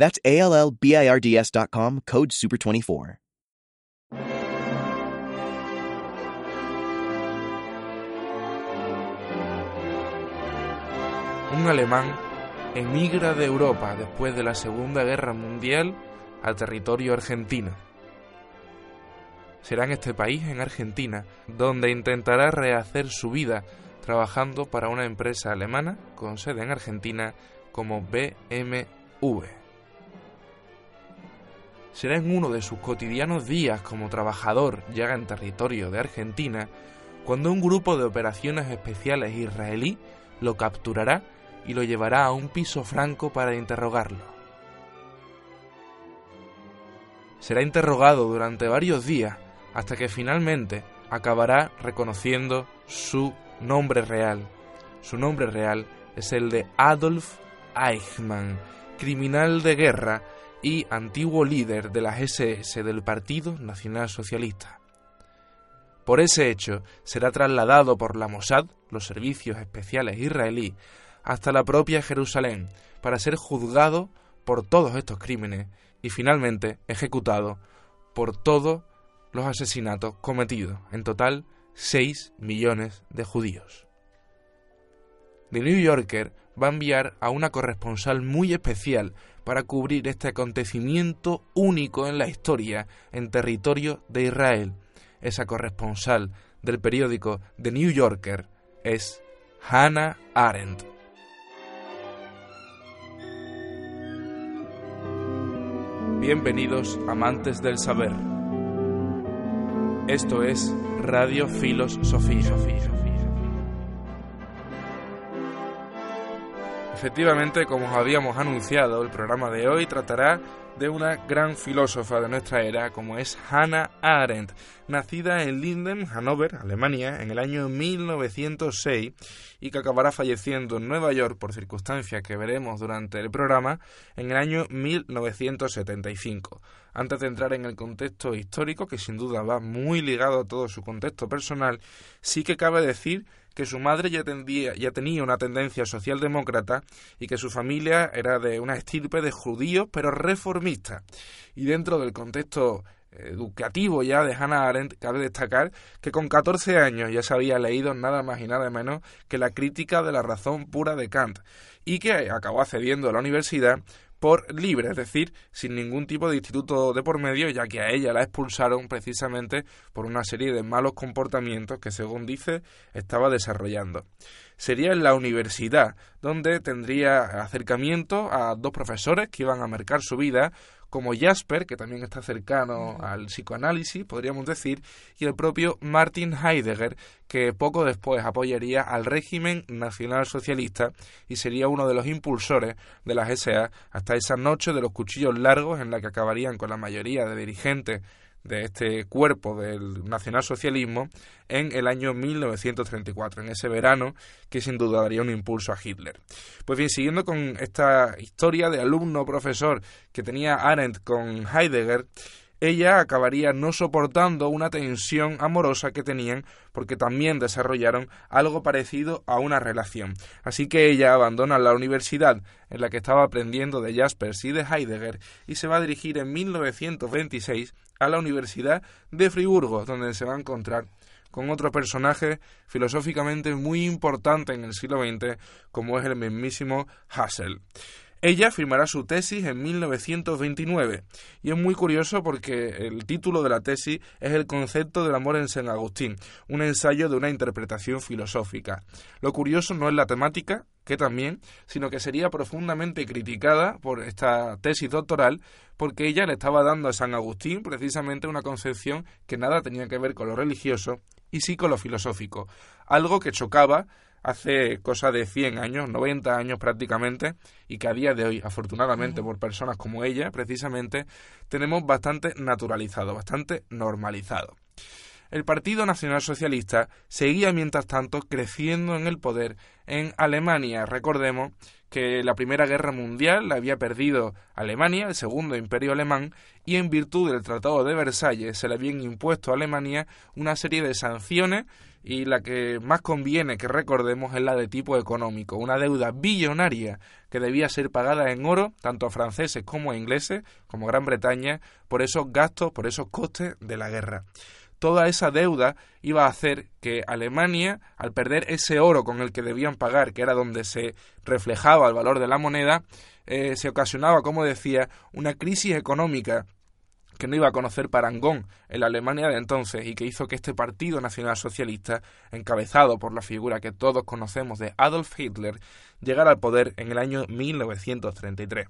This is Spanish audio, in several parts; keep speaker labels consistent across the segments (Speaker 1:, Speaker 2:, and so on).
Speaker 1: That's A L L B I R D S.com, code SUPER24.
Speaker 2: Un alemán emigra de Europa después de la Segunda Guerra Mundial al territorio argentino. Será en este país, en Argentina, donde intentará rehacer su vida trabajando para una empresa alemana con sede en Argentina como BMW. Será en uno de sus cotidianos días como trabajador ya en territorio de Argentina cuando un grupo de operaciones especiales israelí lo capturará y lo llevará a un piso franco para interrogarlo. Será interrogado durante varios días hasta que finalmente acabará reconociendo su nombre real. Su nombre real es el de Adolf Eichmann, criminal de guerra y antiguo líder de las SS del Partido Nacional Socialista. Por ese hecho, será trasladado por la Mossad, los servicios especiales israelí, hasta la propia Jerusalén para ser juzgado por todos estos crímenes y finalmente ejecutado por todos los asesinatos cometidos, en total 6 millones de judíos. The New Yorker va a enviar a una corresponsal muy especial para cubrir este acontecimiento único en la historia en territorio de Israel. Esa corresponsal del periódico The New Yorker es Hannah Arendt. Bienvenidos amantes del saber. Esto es Radio Filosofía. Efectivamente, como os habíamos anunciado, el programa de hoy tratará de una gran filósofa de nuestra era como es Hannah Arendt, nacida en Linden, Hannover, Alemania, en el año 1906 y que acabará falleciendo en Nueva York por circunstancias que veremos durante el programa en el año 1975. Antes de entrar en el contexto histórico, que sin duda va muy ligado a todo su contexto personal, sí que cabe decir que su madre ya, ya tenía una tendencia socialdemócrata y que su familia era de una estirpe de judíos pero reformista. Y dentro del contexto educativo ya de Hannah Arendt, cabe destacar que con 14 años ya se había leído nada más y nada menos que la crítica de la razón pura de Kant y que acabó accediendo a la universidad por libre, es decir, sin ningún tipo de instituto de por medio, ya que a ella la expulsaron precisamente por una serie de malos comportamientos que, según dice, estaba desarrollando. Sería en la universidad donde tendría acercamiento a dos profesores que iban a marcar su vida, como Jasper, que también está cercano al psicoanálisis, podríamos decir, y el propio Martin Heidegger, que poco después apoyaría al régimen nacionalsocialista y sería uno de los impulsores de las SA hasta esa noche de los cuchillos largos en la que acabarían con la mayoría de dirigentes de este cuerpo del nacionalsocialismo en el año 1934, en ese verano que sin duda daría un impulso a Hitler. Pues bien, siguiendo con esta historia de alumno-profesor que tenía Arendt con Heidegger, ella acabaría no soportando una tensión amorosa que tenían porque también desarrollaron algo parecido a una relación. Así que ella abandona la universidad en la que estaba aprendiendo de Jaspers y de Heidegger y se va a dirigir en 1926 a la Universidad de Friburgo, donde se va a encontrar con otro personaje filosóficamente muy importante en el siglo XX, como es el mismísimo Husserl. Ella firmará su tesis en 1929 y es muy curioso porque el título de la tesis es El concepto del amor en San Agustín, un ensayo de una interpretación filosófica. Lo curioso no es la temática, que también, sino que sería profundamente criticada por esta tesis doctoral porque ella le estaba dando a San Agustín precisamente una concepción que nada tenía que ver con lo religioso y sí con lo filosófico, algo que chocaba hace cosa de 100 años, 90 años prácticamente, y que a día de hoy, afortunadamente por personas como ella, precisamente, tenemos bastante naturalizado, bastante normalizado. El Partido Nacional Socialista seguía mientras tanto creciendo en el poder en Alemania. Recordemos que la Primera Guerra Mundial la había perdido Alemania, el segundo imperio alemán, y en virtud del Tratado de Versalles se le habían impuesto a Alemania una serie de sanciones y la que más conviene que recordemos es la de tipo económico, una deuda billonaria que debía ser pagada en oro tanto a franceses como a ingleses, como Gran Bretaña, por esos gastos, por esos costes de la guerra toda esa deuda iba a hacer que Alemania, al perder ese oro con el que debían pagar, que era donde se reflejaba el valor de la moneda, eh, se ocasionaba, como decía, una crisis económica que no iba a conocer parangón en la Alemania de entonces y que hizo que este Partido Nacional Socialista, encabezado por la figura que todos conocemos de Adolf Hitler, llegara al poder en el año 1933.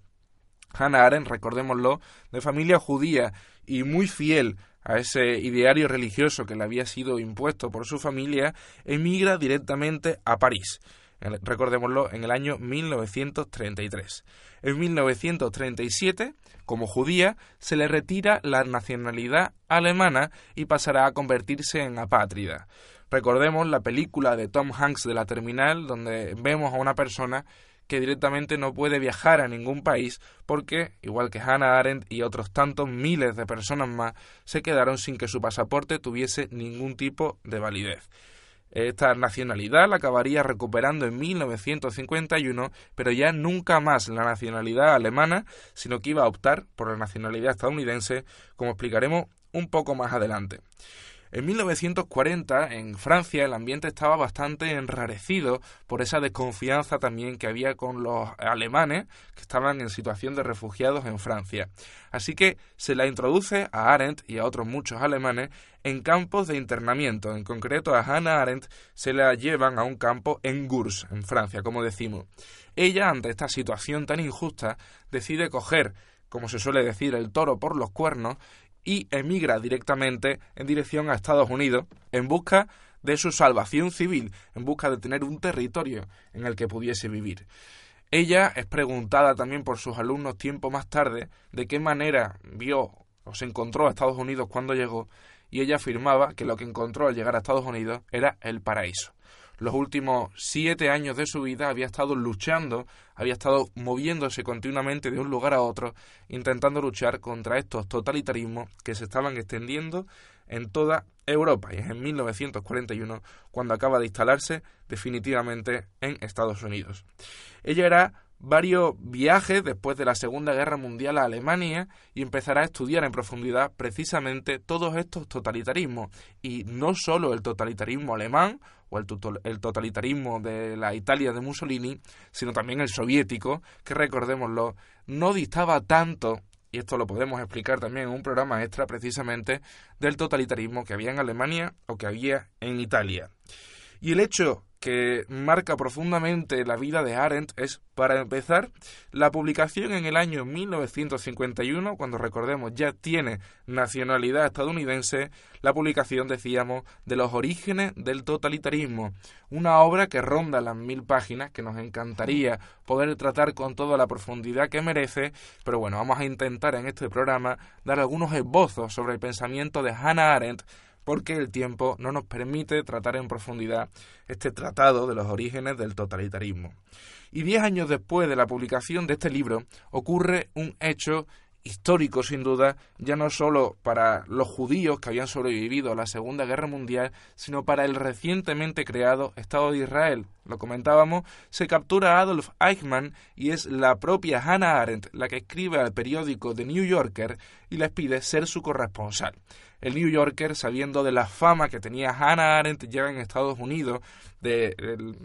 Speaker 2: Hannah Arendt, recordémoslo, de familia judía y muy fiel a ese ideario religioso que le había sido impuesto por su familia, emigra directamente a París. Recordémoslo, en el año 1933. En 1937, como judía, se le retira la nacionalidad alemana y pasará a convertirse en apátrida. Recordemos la película de Tom Hanks de la Terminal, donde vemos a una persona que directamente no puede viajar a ningún país porque, igual que Hannah Arendt y otros tantos miles de personas más, se quedaron sin que su pasaporte tuviese ningún tipo de validez. Esta nacionalidad la acabaría recuperando en 1951, pero ya nunca más la nacionalidad alemana, sino que iba a optar por la nacionalidad estadounidense, como explicaremos un poco más adelante. En 1940, en Francia, el ambiente estaba bastante enrarecido por esa desconfianza también que había con los alemanes que estaban en situación de refugiados en Francia. Así que se la introduce a Arendt y a otros muchos alemanes en campos de internamiento. En concreto, a Hannah Arendt se la llevan a un campo en Gurs, en Francia, como decimos. Ella, ante esta situación tan injusta, decide coger como se suele decir, el toro por los cuernos y emigra directamente en dirección a Estados Unidos en busca de su salvación civil, en busca de tener un territorio en el que pudiese vivir. Ella es preguntada también por sus alumnos tiempo más tarde de qué manera vio o se encontró a Estados Unidos cuando llegó y ella afirmaba que lo que encontró al llegar a Estados Unidos era el paraíso los últimos siete años de su vida había estado luchando, había estado moviéndose continuamente de un lugar a otro, intentando luchar contra estos totalitarismos que se estaban extendiendo en toda Europa. Y es en 1941 cuando acaba de instalarse definitivamente en Estados Unidos. Ella era varios viajes después de la Segunda Guerra Mundial a Alemania y empezará a estudiar en profundidad precisamente todos estos totalitarismos y no solo el totalitarismo alemán o el, totalitarismo de la Italia de Mussolini, sino también el soviético, que recordémoslo, no distaba tanto y esto lo podemos explicar también en un programa extra precisamente del totalitarismo que había en Alemania o que había en Italia. Y el hecho que marca profundamente la vida de Arendt es, para empezar, la publicación en el año 1951, cuando recordemos ya tiene nacionalidad estadounidense, la publicación, decíamos, de los orígenes del totalitarismo, una obra que ronda las mil páginas, que nos encantaría poder tratar con toda la profundidad que merece, pero bueno, vamos a intentar en este programa dar algunos esbozos sobre el pensamiento de Hannah Arendt, porque el tiempo no nos permite tratar en profundidad este tratado de los orígenes del totalitarismo. Y diez años después de la publicación de este libro ocurre un hecho histórico sin duda, ya no solo para los judíos que habían sobrevivido a la Segunda Guerra Mundial, sino para el recientemente creado Estado de Israel. Lo comentábamos, se captura a Adolf Eichmann y es la propia Hannah Arendt la que escribe al periódico The New Yorker y les pide ser su corresponsal el New Yorker, sabiendo de la fama que tenía Hannah Arendt ya en Estados Unidos, de,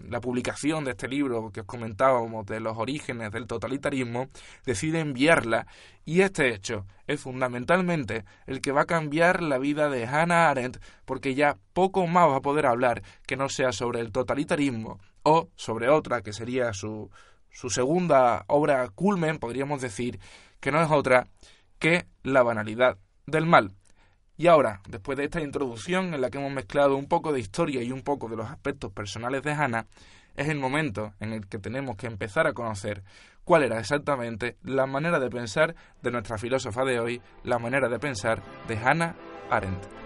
Speaker 2: la publicación de este libro que os comentábamos de los orígenes del totalitarismo, decide enviarla. Y este hecho es fundamentalmente el que va a cambiar la vida de Hannah Arendt porque ya poco más va a poder hablar que no sea sobre el totalitarismo o sobre otra que sería su, su segunda obra culmen, podríamos decir, que no es otra que la banalidad del mal Y ahora, después de esta introducción en la que hemos mezclado un poco de historia y un poco de los aspectos personales de Hannah, es el momento en el que tenemos que empezar a conocer cuál era exactamente la manera de pensar de nuestra filósofa de hoy, la manera de pensar de Hannah Arendt.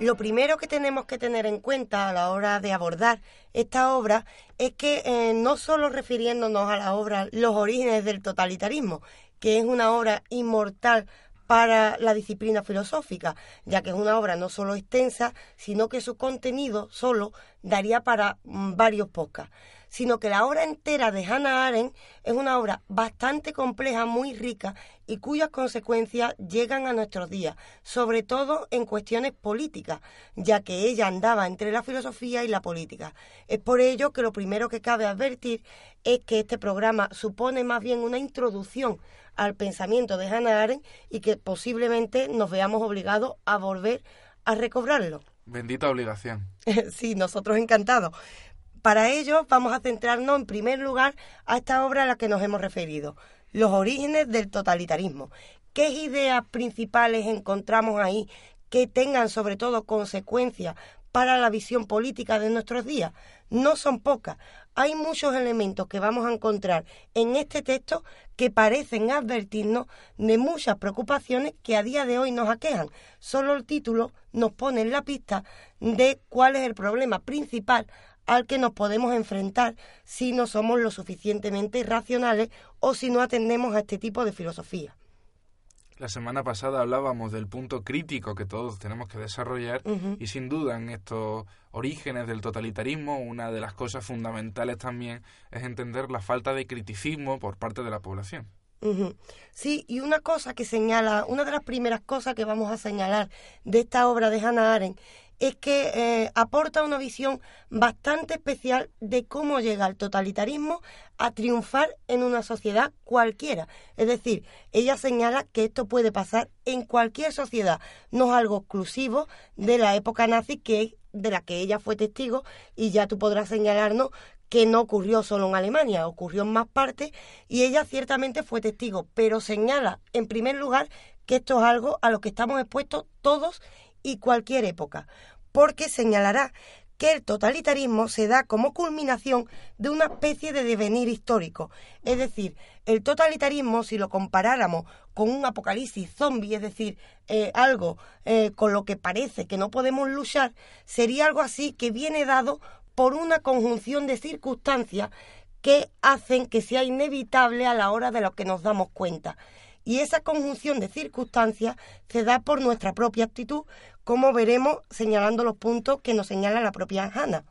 Speaker 3: Lo primero que tenemos que tener en cuenta a la hora de abordar esta obra es que eh, no solo refiriéndonos a la obra Los orígenes del totalitarismo, que es una obra inmortal para la disciplina filosófica, ya que es una obra no solo extensa, sino que su contenido solo daría para mm, varios podcasts sino que la obra entera de Hannah Arendt es una obra bastante compleja, muy rica y cuyas consecuencias llegan a nuestros días, sobre todo en cuestiones políticas, ya que ella andaba entre la filosofía y la política. Es por ello que lo primero que cabe advertir es que este programa supone más bien una introducción al pensamiento de Hannah Arendt y que posiblemente nos veamos obligados a volver a recobrarlo.
Speaker 2: Bendita obligación.
Speaker 3: sí, nosotros encantados. Para ello vamos a centrarnos en primer lugar a esta obra a la que nos hemos referido, Los orígenes del totalitarismo. ¿Qué ideas principales encontramos ahí que tengan sobre todo consecuencias para la visión política de nuestros días? No son pocas. Hay muchos elementos que vamos a encontrar en este texto que parecen advertirnos de muchas preocupaciones que a día de hoy nos aquejan. Solo el título nos pone en la pista de cuál es el problema principal al que nos podemos enfrentar si no somos lo suficientemente racionales o si no atendemos a este tipo de filosofía.
Speaker 2: La semana pasada hablábamos del punto crítico que todos tenemos que desarrollar y sin duda en estos orígenes del totalitarismo una de las cosas fundamentales también es entender la falta de criticismo por parte de la población.
Speaker 3: Sí, y una cosa que señala, una de las primeras cosas que vamos a señalar de esta obra de Hannah Arendt es que eh, aporta una visión bastante especial de cómo llega el totalitarismo a triunfar en una sociedad cualquiera. Es decir, ella señala que esto puede pasar en cualquier sociedad, no es algo exclusivo de la época nazi que de la que ella fue testigo y ya tú podrás señalarnos que no ocurrió solo en Alemania, ocurrió en más partes y ella ciertamente fue testigo, pero señala en primer lugar que esto es algo a lo que estamos expuestos todos y cualquier época, porque señalará que el totalitarismo se da como culminación de una especie de devenir histórico. Es decir, el totalitarismo, si lo comparáramos con un apocalipsis zombie, es decir, eh, algo eh, con lo que parece que no podemos luchar, sería algo así que viene dado por una conjunción de circunstancias que hacen que sea inevitable a la hora de lo que nos damos cuenta. Y esa conjunción de circunstancias se da por nuestra propia actitud, como veremos señalando los puntos que nos señala la propia Hannah.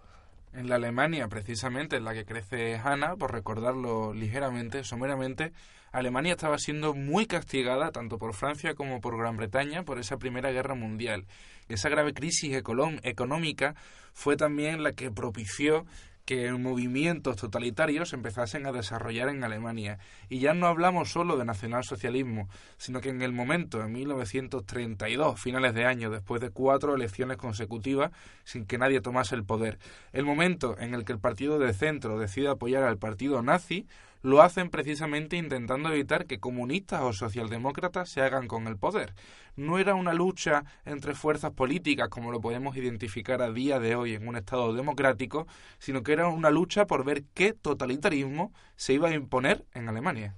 Speaker 2: En la Alemania, precisamente, en la que crece Hannah, por recordarlo ligeramente, someramente, Alemania estaba siendo muy castigada tanto por Francia como por Gran Bretaña por esa Primera Guerra Mundial. Esa grave crisis económica fue también la que propició que movimientos totalitarios empezasen a desarrollar en Alemania. Y ya no hablamos solo de nacionalsocialismo, sino que en el momento, en 1932, finales de año, después de cuatro elecciones consecutivas sin que nadie tomase el poder, el momento en el que el partido de centro decide apoyar al partido nazi, lo hacen precisamente intentando evitar que comunistas o socialdemócratas se hagan con el poder. No era una lucha entre fuerzas políticas como lo podemos identificar a día de hoy en un Estado democrático, sino que era una lucha por ver qué totalitarismo se iba a imponer en Alemania.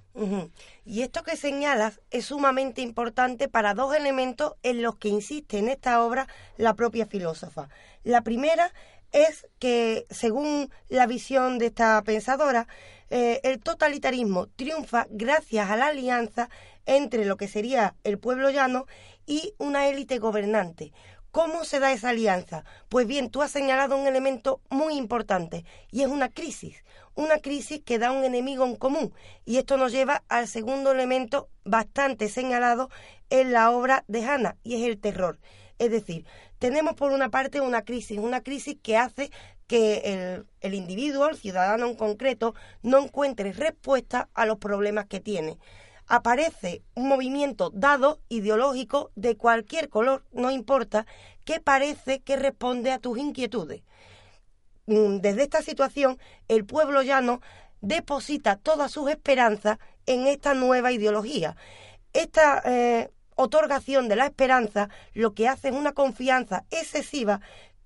Speaker 3: Y esto que señalas es sumamente importante para dos elementos en los que insiste en esta obra la propia filósofa. La primera es que, según la visión de esta pensadora, eh, el totalitarismo triunfa gracias a la alianza entre lo que sería el pueblo llano y una élite gobernante. ¿Cómo se da esa alianza? Pues bien, tú has señalado un elemento muy importante y es una crisis, una crisis que da un enemigo en común. Y esto nos lleva al segundo elemento bastante señalado en la obra de Hannah y es el terror. Es decir, tenemos por una parte una crisis, una crisis que hace que el, individuo, el ciudadano en concreto, no encuentre respuesta a los problemas que tiene. Aparece un movimiento dado, ideológico, de cualquier color, no importa, que parece que responde a tus inquietudes. Mm, desde esta situación, el pueblo llano deposita todas sus esperanzas en esta nueva ideología. Esta eh, otorgación de la esperanza lo que hace es una confianza excesiva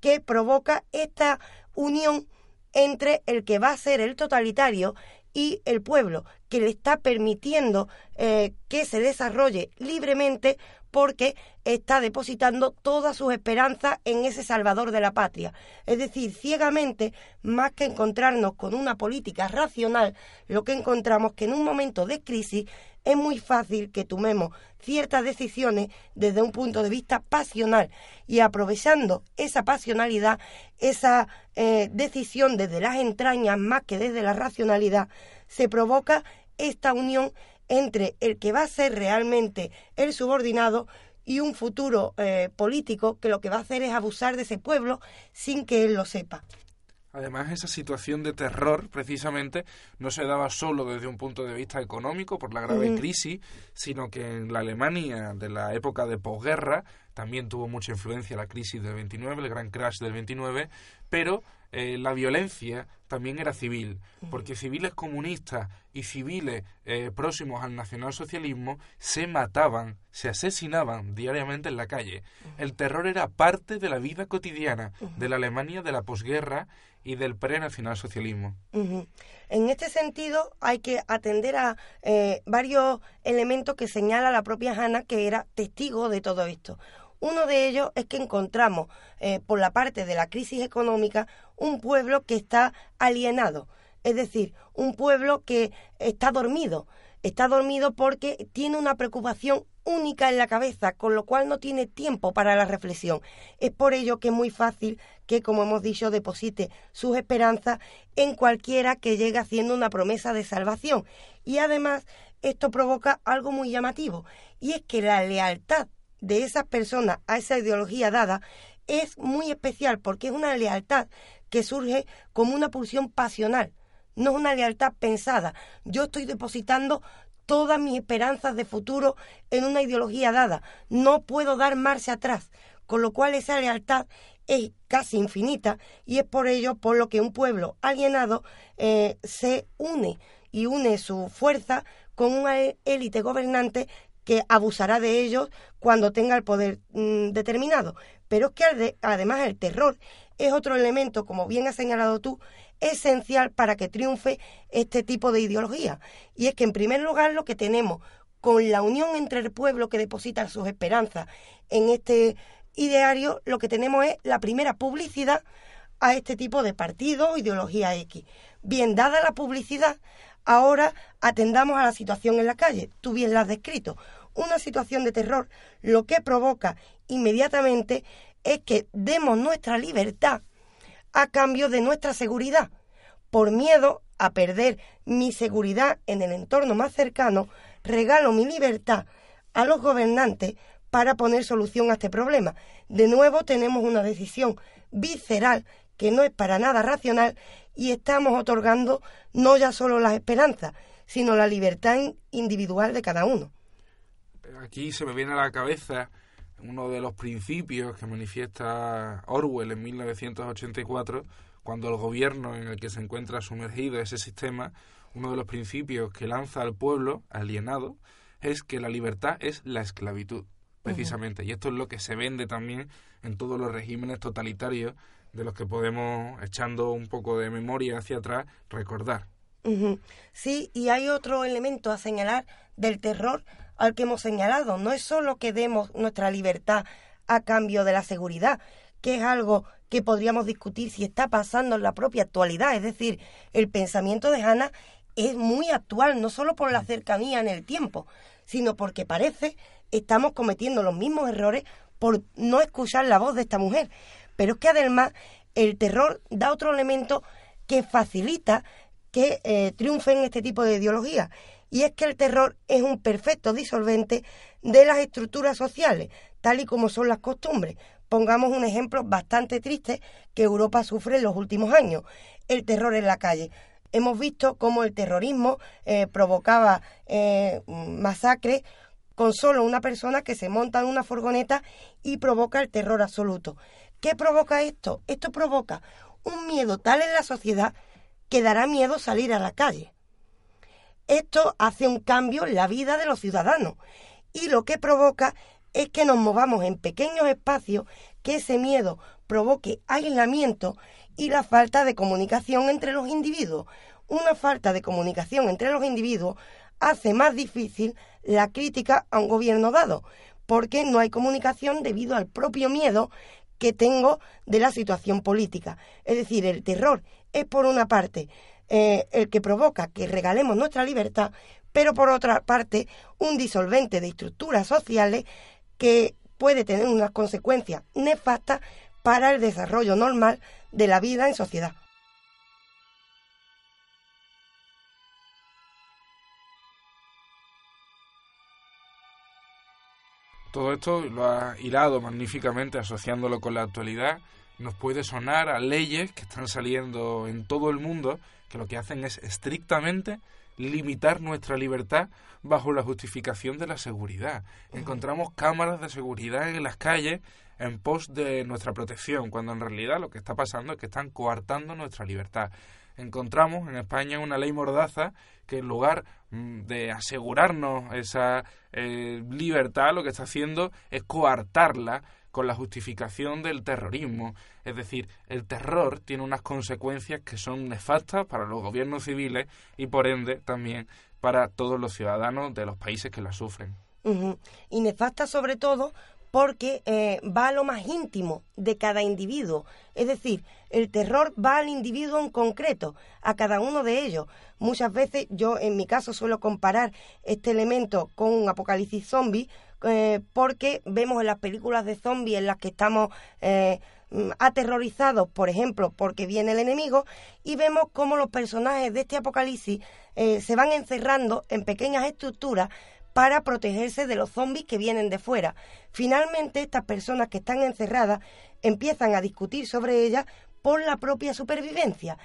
Speaker 3: que provoca esta unión entre el que va a ser el totalitario y el pueblo, que le está permitiendo eh, que se desarrolle libremente porque está depositando todas sus esperanzas en ese salvador de la patria. Es decir, ciegamente, más que encontrarnos con una política racional, lo que encontramos que en un momento de crisis es muy fácil que tomemos ciertas decisiones desde un punto de vista pasional y aprovechando esa pasionalidad, esa eh, decisión desde las entrañas más que desde la racionalidad, se provoca esta unión entre el que va a ser realmente el subordinado y un futuro eh, político que lo que va a hacer es abusar de ese pueblo sin que él lo sepa.
Speaker 2: Además, esa situación de terror, precisamente, no se daba solo desde un punto de vista económico por la grave crisis, sino que en la Alemania de la época de posguerra también tuvo mucha influencia la crisis del 29, el gran crash del 29, pero eh, la violencia también era civil, porque civiles comunistas y civiles eh, próximos al nacionalsocialismo se mataban, se asesinaban diariamente en la calle. El terror era parte de la vida cotidiana de la Alemania de la posguerra y del pre-nacionalsocialismo.
Speaker 3: En este sentido, hay que atender a eh, varios elementos que señala la propia Hanna, que era testigo de todo esto. Uno de ellos es que encontramos, eh, por la parte de la crisis económica, un pueblo que está alienado, es decir, un pueblo que está dormido. Está dormido porque tiene una preocupación única en la cabeza, con lo cual no tiene tiempo para la reflexión. Es por ello que es muy fácil que, como hemos dicho, deposite sus esperanzas en cualquiera que llegue haciendo una promesa de salvación. Y además, esto provoca algo muy llamativo, y es que la lealtad de esas personas a esa ideología dada es muy especial porque es una lealtad que surge como una pulsión pasional, no es una lealtad pensada. Yo estoy depositando todas mis esperanzas de futuro en una ideología dada, no puedo dar marcha atrás, con lo cual esa lealtad es casi infinita y es por ello por lo que un pueblo alienado eh, se une y une su fuerza con una élite gobernante que abusará de ellos cuando tenga el poder mm, determinado. Pero es que además el terror es otro elemento, como bien has señalado tú, esencial para que triunfe este tipo de ideología. Y es que en primer lugar lo que tenemos con la unión entre el pueblo que deposita sus esperanzas en este ideario, lo que tenemos es la primera publicidad a este tipo de partido o ideología X. Bien, dada la publicidad, Ahora atendamos a la situación en la calle. Tú bien la has descrito. Una situación de terror lo que provoca inmediatamente es que demos nuestra libertad a cambio de nuestra seguridad. Por miedo a perder mi seguridad en el entorno más cercano, regalo mi libertad a los gobernantes para poner solución a este problema. De nuevo tenemos una decisión visceral que no es para nada racional y estamos otorgando no ya solo las esperanzas, sino la libertad individual de cada uno.
Speaker 2: Aquí se me viene a la cabeza uno de los principios que manifiesta Orwell en 1984, cuando el gobierno en el que se encuentra sumergido ese sistema, uno de los principios que lanza al pueblo alienado es que la libertad es la esclavitud, precisamente. Y esto es lo que se vende también en todos los regímenes totalitarios de los que podemos, echando un poco de memoria hacia atrás, recordar.
Speaker 3: Sí, y hay otro elemento a señalar del terror al que hemos señalado. No es solo que demos nuestra libertad a cambio de la seguridad, que es algo que podríamos discutir si está pasando en la propia actualidad. Es decir, el pensamiento de Hannah es muy actual, no solo por la cercanía en el tiempo, sino porque parece estamos cometiendo los mismos errores por no escuchar la voz de esta mujer. Pero es que además el terror da otro elemento que facilita que eh, triunfen este tipo de ideologías. Y es que el terror es un perfecto disolvente de las estructuras sociales, tal y como son las costumbres. Pongamos un ejemplo bastante triste que Europa sufre en los últimos años, el terror en la calle. Hemos visto cómo el terrorismo eh, provocaba eh, masacres con solo una persona que se monta en una furgoneta y provoca el terror absoluto. ¿Qué provoca esto? Esto provoca un miedo tal en la sociedad que dará miedo salir a la calle. Esto hace un cambio en la vida de los ciudadanos y lo que provoca es que nos movamos en pequeños espacios, que ese miedo provoque aislamiento y la falta de comunicación entre los individuos. Una falta de comunicación entre los individuos hace más difícil la crítica a un gobierno dado, porque no hay comunicación debido al propio miedo que tengo de la situación política. Es decir, el terror es por una parte eh, el que provoca que regalemos nuestra libertad, pero por otra parte un disolvente de estructuras sociales que puede tener unas consecuencias nefastas para el desarrollo normal de la vida en sociedad.
Speaker 2: Todo esto lo ha hilado magníficamente asociándolo con la actualidad. Nos puede sonar a leyes que están saliendo en todo el mundo que lo que hacen es estrictamente limitar nuestra libertad bajo la justificación de la seguridad. Encontramos cámaras de seguridad en las calles en pos de nuestra protección, cuando en realidad lo que está pasando es que están coartando nuestra libertad. Encontramos en España una ley mordaza que en lugar mm, de asegurarnos esa eh, libertad, lo que está haciendo es coartarla con la justificación del terrorismo. Es decir, el terror tiene unas consecuencias que son nefastas para los gobiernos civiles y por ende también para todos los ciudadanos de los países que la sufren.
Speaker 3: Y nefastas sobre todo porque eh, va a lo más íntimo de cada individuo. Es decir, el terror va al individuo en concreto, a cada uno de ellos. Muchas veces yo, en mi caso, suelo comparar este elemento con un apocalipsis zombie, eh, porque vemos en las películas de zombies en las que estamos eh, aterrorizados, por ejemplo, porque viene el enemigo, y vemos cómo los personajes de este apocalipsis se van encerrando en pequeñas estructuras para protegerse de los zombies que vienen de fuera. Finalmente, estas personas que están encerradas empiezan a discutir sobre ellas por la propia supervivencia.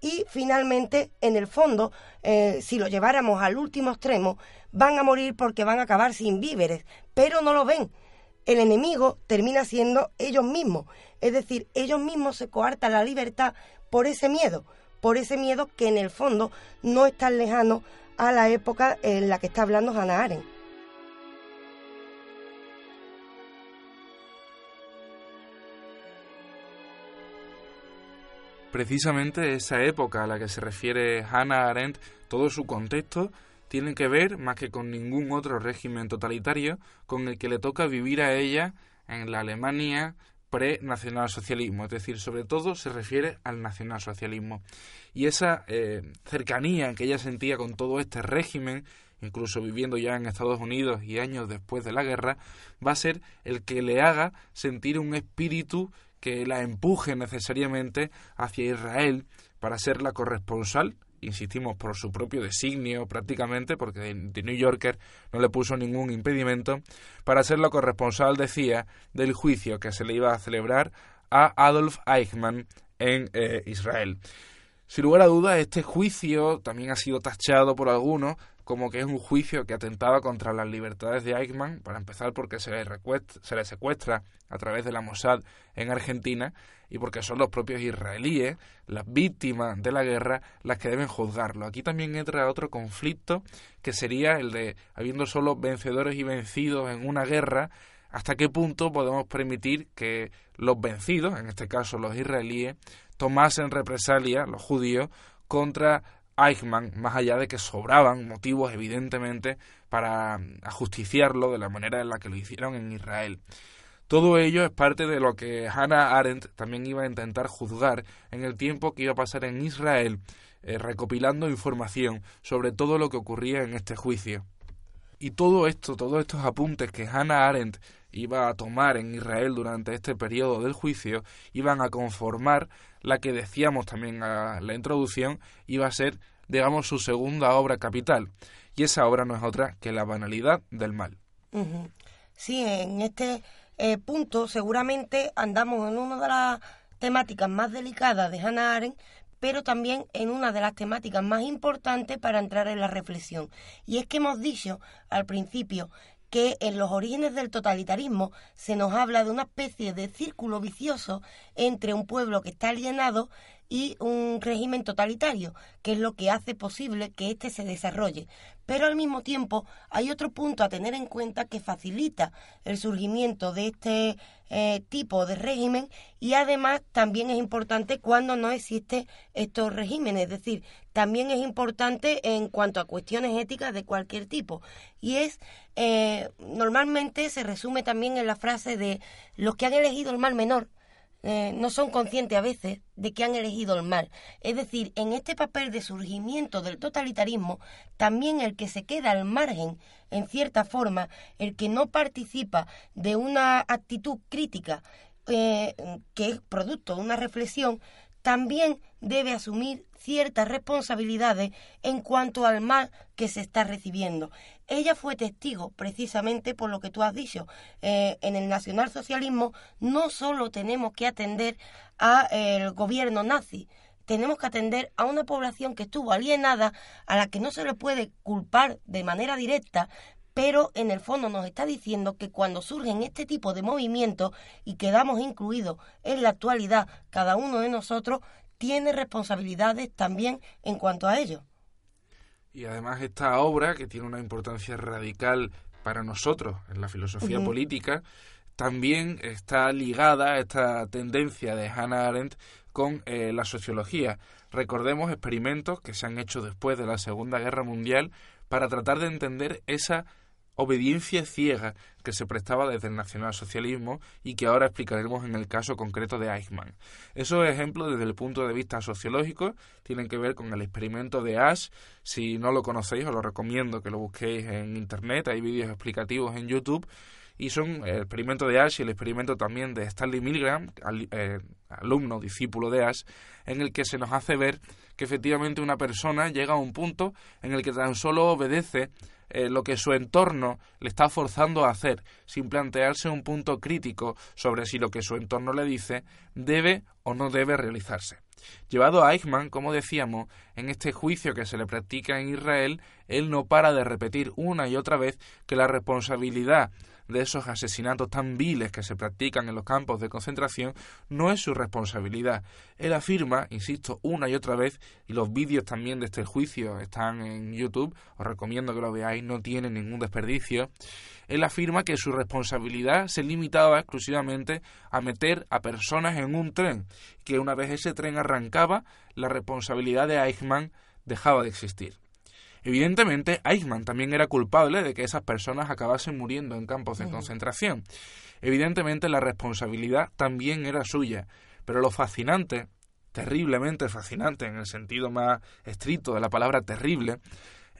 Speaker 3: Y finalmente, en el fondo, eh, si lo lleváramos al último extremo, van a morir porque van a acabar sin víveres, pero no lo ven. El enemigo termina siendo ellos mismos, es decir, ellos mismos se coartan la libertad por ese miedo, por ese miedo que en el fondo no es tan lejano a la época en la que está hablando Hannah Arendt.
Speaker 2: Precisamente esa época a la que se refiere Hannah Arendt, todo su contexto tiene que ver, más que con ningún otro régimen totalitario, con el que le toca vivir a ella en la Alemania pre-nacionalsocialismo, es decir, sobre todo se refiere al nacionalsocialismo. Y esa eh, cercanía que ella sentía con todo este régimen, incluso viviendo ya en Estados Unidos y años después de la guerra, va a ser el que le haga sentir un espíritu que la empuje necesariamente hacia Israel para ser la corresponsal insistimos, por su propio designio prácticamente, porque The New Yorker no le puso ningún impedimento, para ser la corresponsal, decía, del juicio que se le iba a celebrar a Adolf Eichmann en eh, Israel. Sin lugar a dudas, este juicio también ha sido tachado por algunos como que es un juicio que atentaba contra las libertades de Eichmann, para empezar porque se le, se le secuestra a través de la Mossad en Argentina y porque son los propios israelíes, las víctimas de la guerra, las que deben juzgarlo. Aquí también entra otro conflicto que sería el de, habiendo solo vencedores y vencidos en una guerra, hasta qué punto podemos permitir que los vencidos, en este caso los israelíes, tomasen represalia, los judíos, contra Eichmann, más allá de que sobraban motivos evidentemente para ajusticiarlo de la manera en la que lo hicieron en Israel. Todo ello es parte de lo que Hannah Arendt también iba a intentar juzgar en el tiempo que iba a pasar en Israel, eh, recopilando información sobre todo lo que ocurría en este juicio. Y todo esto, todos estos apuntes que Hannah Arendt iba a tomar en Israel durante este periodo del juicio, iban a conformar la que decíamos también a la introducción, iba a ser, digamos, su segunda obra capital. Y esa obra no es otra que la banalidad del mal.
Speaker 3: Sí, en este eh, punto seguramente andamos en una de las temáticas más delicadas de Hannah Arendt, pero también en una de las temáticas más importantes para entrar en la reflexión. Y es que hemos dicho al principio que en los orígenes del totalitarismo se nos habla de una especie de círculo vicioso entre un pueblo que está alienado y un régimen totalitario, que es lo que hace posible que éste se desarrolle. Pero al mismo tiempo hay otro punto a tener en cuenta que facilita el surgimiento de este eh, tipo de régimen y además también es importante cuando no existen estos regímenes, es decir, también es importante en cuanto a cuestiones éticas de cualquier tipo. Y es, eh, normalmente se resume también en la frase de los que han elegido el mal menor eh, no son conscientes a veces de que han elegido el mal. Es decir, en este papel de surgimiento del totalitarismo, también el que se queda al margen, en cierta forma, el que no participa de una actitud crítica eh, que es producto de una reflexión, también debe asumir ciertas responsabilidades en cuanto al mal que se está recibiendo. Ella fue testigo precisamente por lo que tú has dicho. Eh, en el nacionalsocialismo no solo tenemos que atender al gobierno nazi, tenemos que atender a una población que estuvo alienada, a la que no se le puede culpar de manera directa, pero en el fondo nos está diciendo que cuando surgen este tipo de movimientos y quedamos incluidos en la actualidad cada uno de nosotros, tiene responsabilidades también en cuanto a ello.
Speaker 2: Y además esta obra, que tiene una importancia radical para nosotros en la filosofía política, también está ligada a esta tendencia de Hannah Arendt con eh, la sociología. Recordemos experimentos que se han hecho después de la Segunda Guerra Mundial para tratar de entender esa obediencia ciega que se prestaba desde el nacionalsocialismo y que ahora explicaremos en el caso concreto de Eichmann. Esos ejemplos desde el punto de vista sociológico tienen que ver con el experimento de Ash. Si no lo conocéis, os lo recomiendo que lo busquéis en internet, hay vídeos explicativos en YouTube y son el experimento de Ash y el experimento también de Stanley Milgram, eh, alumno, discípulo de Ash, en el que se nos hace ver que efectivamente una persona llega a un punto en el que tan solo obedece eh, lo que su entorno le está forzando a hacer, sin plantearse un punto crítico sobre si lo que su entorno le dice debe o no debe realizarse. Llevado a Eichmann, como decíamos, en este juicio que se le practica en Israel, él no para de repetir una y otra vez que la responsabilidad de esos asesinatos tan viles que se practican en los campos de concentración no es su responsabilidad. Él afirma, insisto, una y otra vez, y los vídeos también de este juicio están en YouTube, os recomiendo que lo veáis, no tiene ningún desperdicio. Él afirma que su responsabilidad se limitaba exclusivamente a meter a personas en un tren, que una vez ese tren arrancaba, la responsabilidad de Eichmann dejaba de existir. Evidentemente, Eichmann también era culpable de que esas personas acabasen muriendo en campos de concentración. Evidentemente, la responsabilidad también era suya. Pero lo fascinante, terriblemente fascinante en el sentido más estricto de la palabra terrible,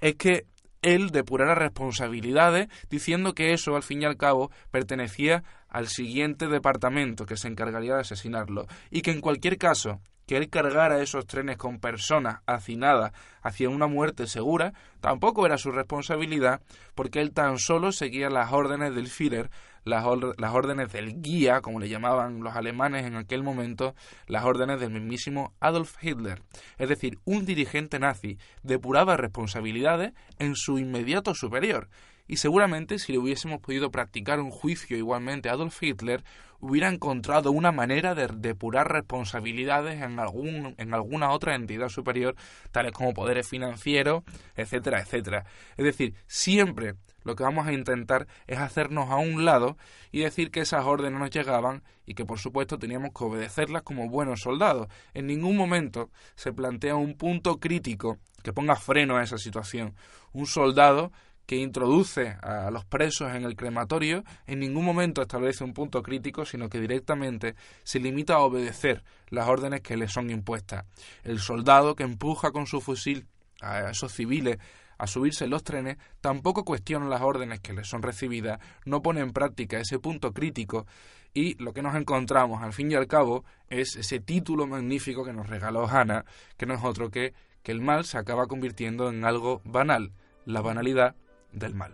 Speaker 2: es que él depurara responsabilidades diciendo que eso, al fin y al cabo, pertenecía al siguiente departamento que se encargaría de asesinarlo y que en cualquier caso que él cargara esos trenes con personas hacinadas hacia una muerte segura tampoco era su responsabilidad porque él tan solo seguía las órdenes del Führer, las, las órdenes del guía, como le llamaban los alemanes en aquel momento, las órdenes del mismísimo Adolf Hitler. Es decir, un dirigente nazi depuraba responsabilidades en su inmediato superior y seguramente si le hubiésemos podido practicar un juicio igualmente a Adolf Hitler, hubiera encontrado una manera de depurar responsabilidades en, algún, en alguna otra entidad superior, tales como poderes financieros, etcétera, etcétera. Es decir, siempre lo que vamos a intentar es hacernos a un lado y decir que esas órdenes nos llegaban y que por supuesto teníamos que obedecerlas como buenos soldados. En ningún momento se plantea un punto crítico que ponga freno a esa situación. Un soldado que introduce a los presos en el crematorio en ningún momento establece un punto crítico, sino que directamente se limita a obedecer las órdenes que le son impuestas. El soldado que empuja con su fusil a esos civiles a subirse en los trenes tampoco cuestiona las órdenes que le son recibidas, no pone en práctica ese punto crítico y lo que nos encontramos al fin y al cabo es ese título magnífico que nos regaló Hannah, que no es otro que que el mal se acaba convirtiendo en algo banal. La banalidad del mal.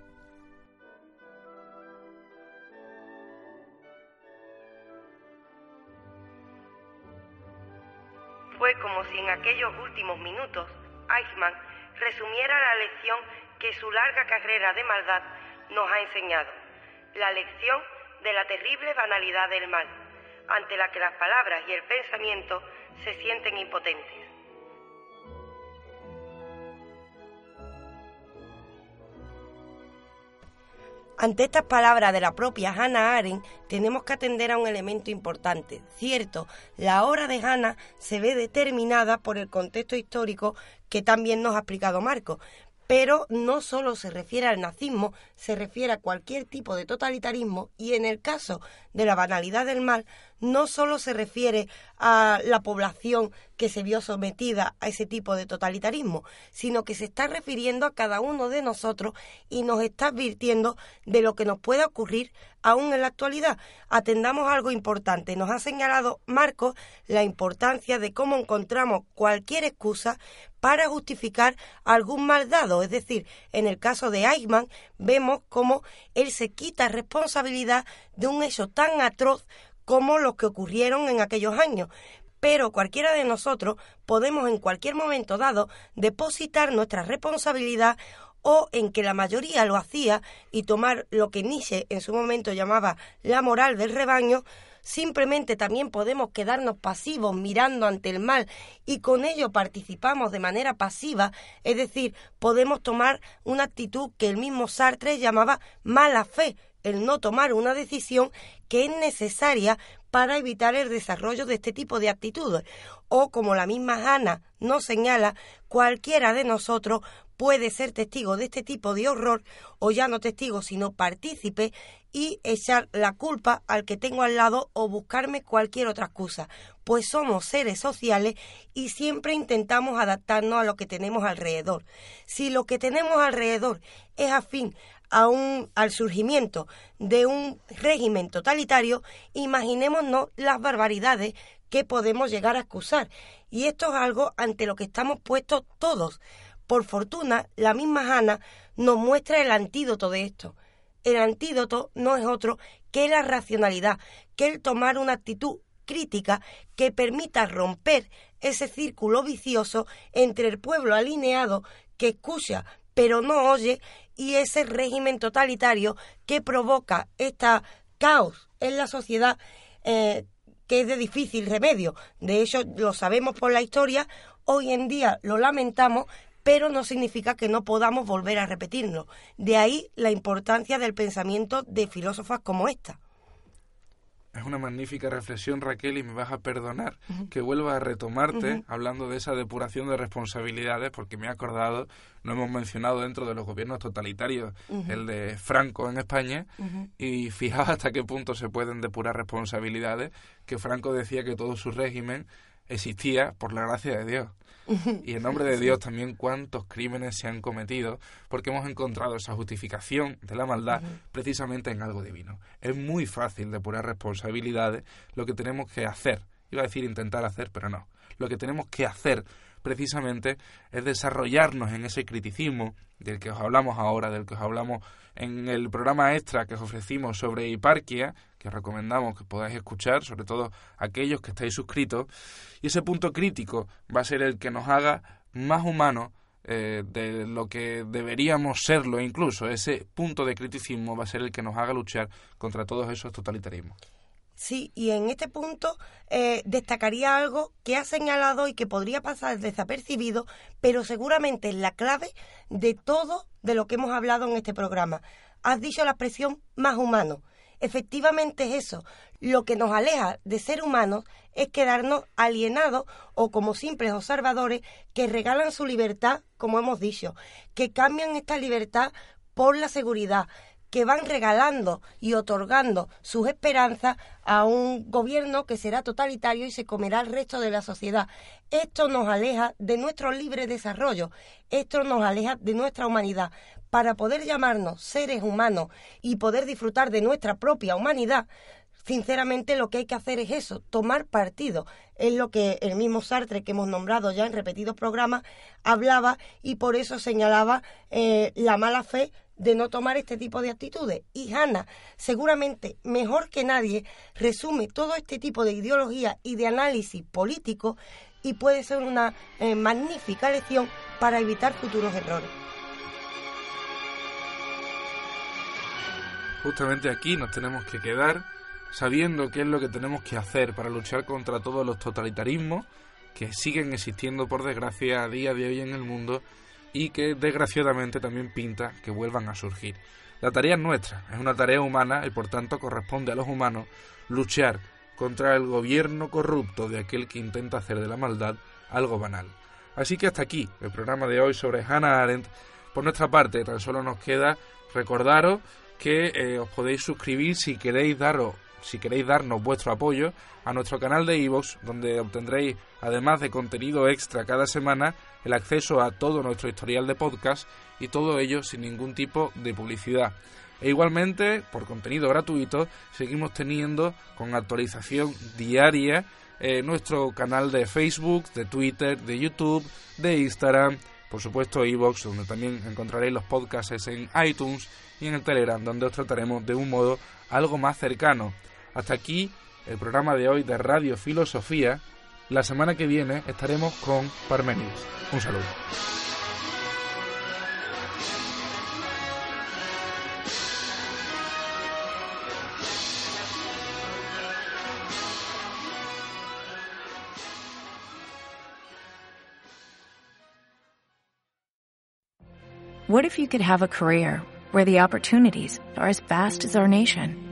Speaker 3: Fue como si en aquellos últimos minutos Eichmann resumiera la lección que su larga carrera de maldad nos ha enseñado, la lección de la terrible banalidad del mal, ante la que las palabras y el pensamiento se sienten impotentes. Ante estas palabras de la propia Hannah Arendt, tenemos que atender a un elemento importante. Cierto, la obra de Hannah se ve determinada por el contexto histórico que también nos ha explicado Marco, pero no solo se refiere al nazismo, se refiere a cualquier tipo de totalitarismo y en el caso de la banalidad del mal, no solo se refiere a la población que se vio sometida a ese tipo de totalitarismo, sino que se está refiriendo a cada uno de nosotros y nos está advirtiendo de lo que nos puede ocurrir aún en la actualidad. Atendamos algo importante. Nos ha señalado Marcos la importancia de cómo encontramos cualquier excusa para justificar algún mal dado. Es decir, en el caso de Eichmann vemos cómo él se quita responsabilidad de un hecho tan atroz como los que ocurrieron en aquellos años. Pero cualquiera de nosotros podemos en cualquier momento dado depositar nuestra responsabilidad o en que la mayoría lo hacía y tomar lo que Nietzsche en su momento llamaba la moral del rebaño, simplemente también podemos quedarnos pasivos mirando ante el mal y con ello participamos de manera pasiva, es decir, podemos tomar una actitud que el mismo Sartre llamaba mala fe, el no tomar una decisión que es necesaria para evitar el desarrollo de este tipo de actitudes. O, como la misma Ana nos señala, cualquiera de nosotros puede ser testigo de este tipo de horror, o ya no testigo, sino partícipe, y echar la culpa al que tengo al lado o buscarme cualquier otra excusa, pues somos seres sociales y siempre intentamos adaptarnos a lo que tenemos alrededor. Si lo que tenemos alrededor es afín al surgimiento de un régimen totalitario, imaginémonos las barbaridades que podemos llegar a excusar. Y esto es algo ante lo que estamos puestos todos. Por fortuna, la misma Ana nos muestra el antídoto de esto. El antídoto no es otro que la racionalidad, que el tomar una actitud crítica que permita romper ese círculo vicioso entre el pueblo alineado que escucha pero no oye y ese régimen totalitario que provoca este caos en la sociedad eh, que es de difícil remedio. De hecho, lo sabemos por la historia, hoy en día lo lamentamos, pero no significa que no podamos volver a repetirlo. De ahí la importancia del pensamiento de filósofas como esta.
Speaker 2: Es una magnífica reflexión, Raquel, y me vas a perdonar que vuelva a retomarte hablando de esa depuración de responsabilidades, porque me he acordado, no hemos mencionado dentro de los gobiernos totalitarios el de Franco en España, y fijaos hasta qué punto se pueden depurar responsabilidades, que Franco decía que todo su régimen existía por la gracia de Dios. Y en nombre de Dios también cuántos crímenes se han cometido, porque hemos encontrado esa justificación de la maldad precisamente en algo divino. Es muy fácil depurar responsabilidades, lo que tenemos que hacer, iba a decir intentar hacer, pero no, lo que tenemos que hacer precisamente es desarrollarnos en ese criticismo del que os hablamos ahora, del que os hablamos en el programa extra que os ofrecimos sobre hiparquia, que os recomendamos que podáis escuchar, sobre todo aquellos que estáis suscritos, y ese punto crítico va a ser el que nos haga más humanos eh, de lo que deberíamos serlo incluso. Ese punto de criticismo va a ser el que nos haga luchar contra todos esos totalitarismos.
Speaker 3: Sí, y en este punto eh, destacaría algo que ha señalado y que podría pasar desapercibido, pero seguramente es la clave de todo de lo que hemos hablado en este programa. Has dicho la expresión más humano. Efectivamente es eso. Lo que nos aleja de ser humanos es quedarnos alienados o como simples observadores que regalan su libertad, como hemos dicho, que cambian esta libertad por la seguridad, que van regalando y otorgando sus esperanzas a un gobierno que será totalitario y se comerá el resto de la sociedad. Esto nos aleja de nuestro libre desarrollo, esto nos aleja de nuestra humanidad. Para poder llamarnos seres humanos y poder disfrutar de nuestra propia humanidad, sinceramente lo que hay que hacer es eso, tomar partido. Es lo que el mismo Sartre, que hemos nombrado ya en repetidos programas, hablaba y por eso señalaba eh, la mala fe de no tomar este tipo de actitudes. Y Hanna, seguramente mejor que nadie, resume todo este tipo de ideología y de análisis político y puede ser una eh, magnífica lección para evitar futuros errores.
Speaker 2: Justamente aquí nos tenemos que quedar sabiendo qué es lo que tenemos que hacer para luchar contra todos los totalitarismos que siguen existiendo por desgracia a día de hoy en el mundo y que desgraciadamente también pinta que vuelvan a surgir. La tarea es nuestra, es una tarea humana y por tanto corresponde a los humanos luchar contra el gobierno corrupto de aquel que intenta hacer de la maldad algo banal. Así que hasta aquí el programa de hoy sobre Hannah Arendt. Por nuestra parte, tan solo nos queda recordaros que eh, os podéis suscribir si queréis daros si queréis darnos vuestro apoyo a nuestro canal de iVoox, donde obtendréis, además de contenido extra cada semana, el acceso a todo nuestro historial de podcast y todo ello sin ningún tipo de publicidad. E igualmente, por contenido gratuito, seguimos teniendo con actualización diaria eh, nuestro canal de Facebook, de Twitter, de YouTube, de Instagram, por supuesto iVoox, donde también encontraréis los podcasts en iTunes y en el Telegram, donde os trataremos de un modo algo más cercano. Hasta aquí el programa de hoy de Radio Filosofía. La semana que viene estaremos con Parmenides. Un saludo.
Speaker 4: What if you could have a career where the opportunities are as vast as our nation,